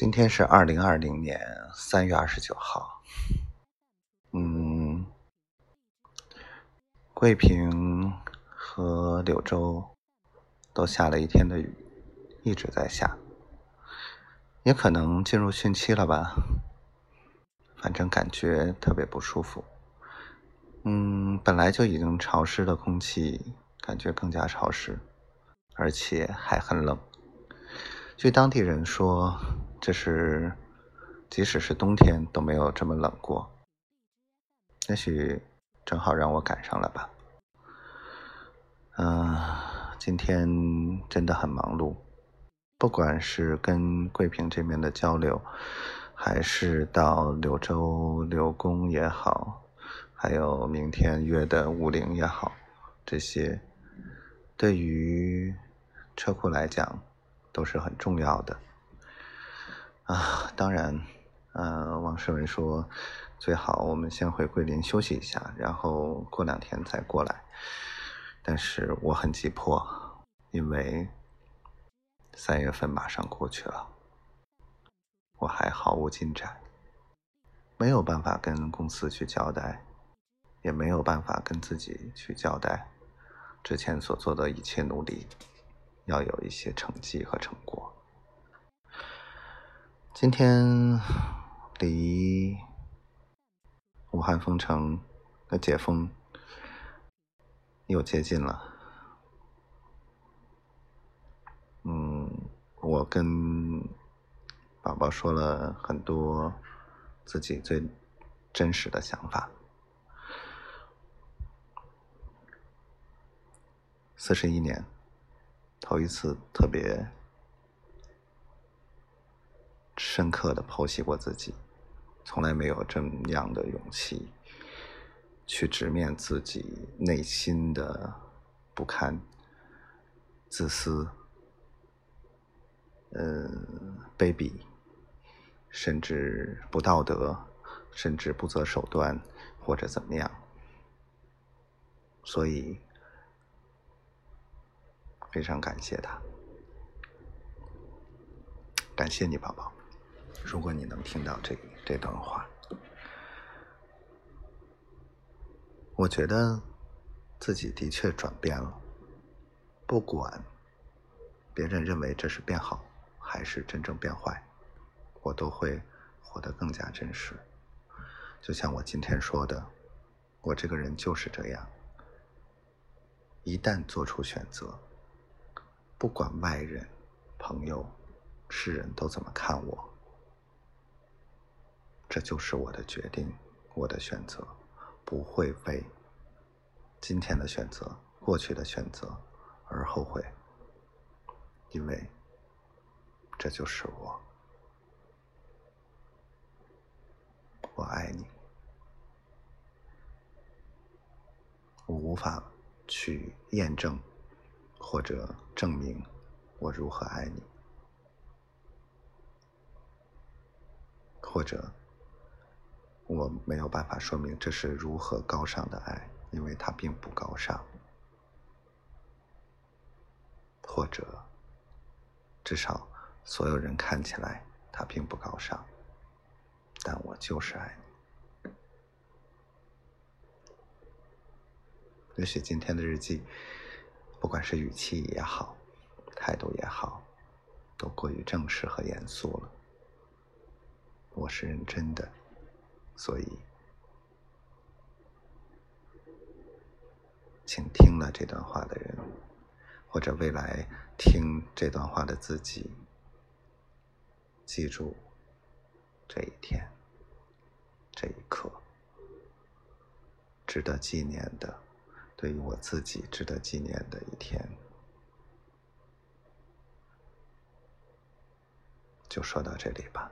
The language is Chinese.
今天是二零二零年三月二十九号。嗯，桂平和柳州都下了一天的雨，一直在下，也可能进入汛期了吧。反正感觉特别不舒服。嗯，本来就已经潮湿的空气，感觉更加潮湿，而且还很冷。据当地人说，这是即使是冬天都没有这么冷过。也许正好让我赶上了吧。嗯，今天真的很忙碌，不管是跟桂平这边的交流，还是到柳州刘工也好，还有明天约的武陵也好，这些对于车库来讲。都是很重要的啊！当然，嗯，王世文说，最好我们先回桂林休息一下，然后过两天再过来。但是我很急迫，因为三月份马上过去了，我还毫无进展，没有办法跟公司去交代，也没有办法跟自己去交代之前所做的一切努力。要有一些成绩和成果。今天离武汉封城的解封又接近了。嗯，我跟宝宝说了很多自己最真实的想法。四十一年。头一次特别深刻的剖析过自己，从来没有这样的勇气去直面自己内心的不堪、自私、嗯卑鄙，甚至不道德，甚至不择手段或者怎么样，所以。非常感谢他，感谢你，宝宝。如果你能听到这这段话，我觉得自己的确转变了。不管别人认为这是变好，还是真正变坏，我都会活得更加真实。就像我今天说的，我这个人就是这样，一旦做出选择。不管外人、朋友、世人都怎么看我，这就是我的决定，我的选择，不会为今天的选择、过去的选择而后悔，因为这就是我。我爱你，我无法去验证。或者证明我如何爱你，或者我没有办法说明这是如何高尚的爱，因为它并不高尚，或者至少所有人看起来它并不高尚，但我就是爱你。也许今天的日记。不管是语气也好，态度也好，都过于正式和严肃了。我是认真的，所以，请听了这段话的人，或者未来听这段话的自己，记住这一天，这一刻，值得纪念的。对于我自己值得纪念的一天，就说到这里吧。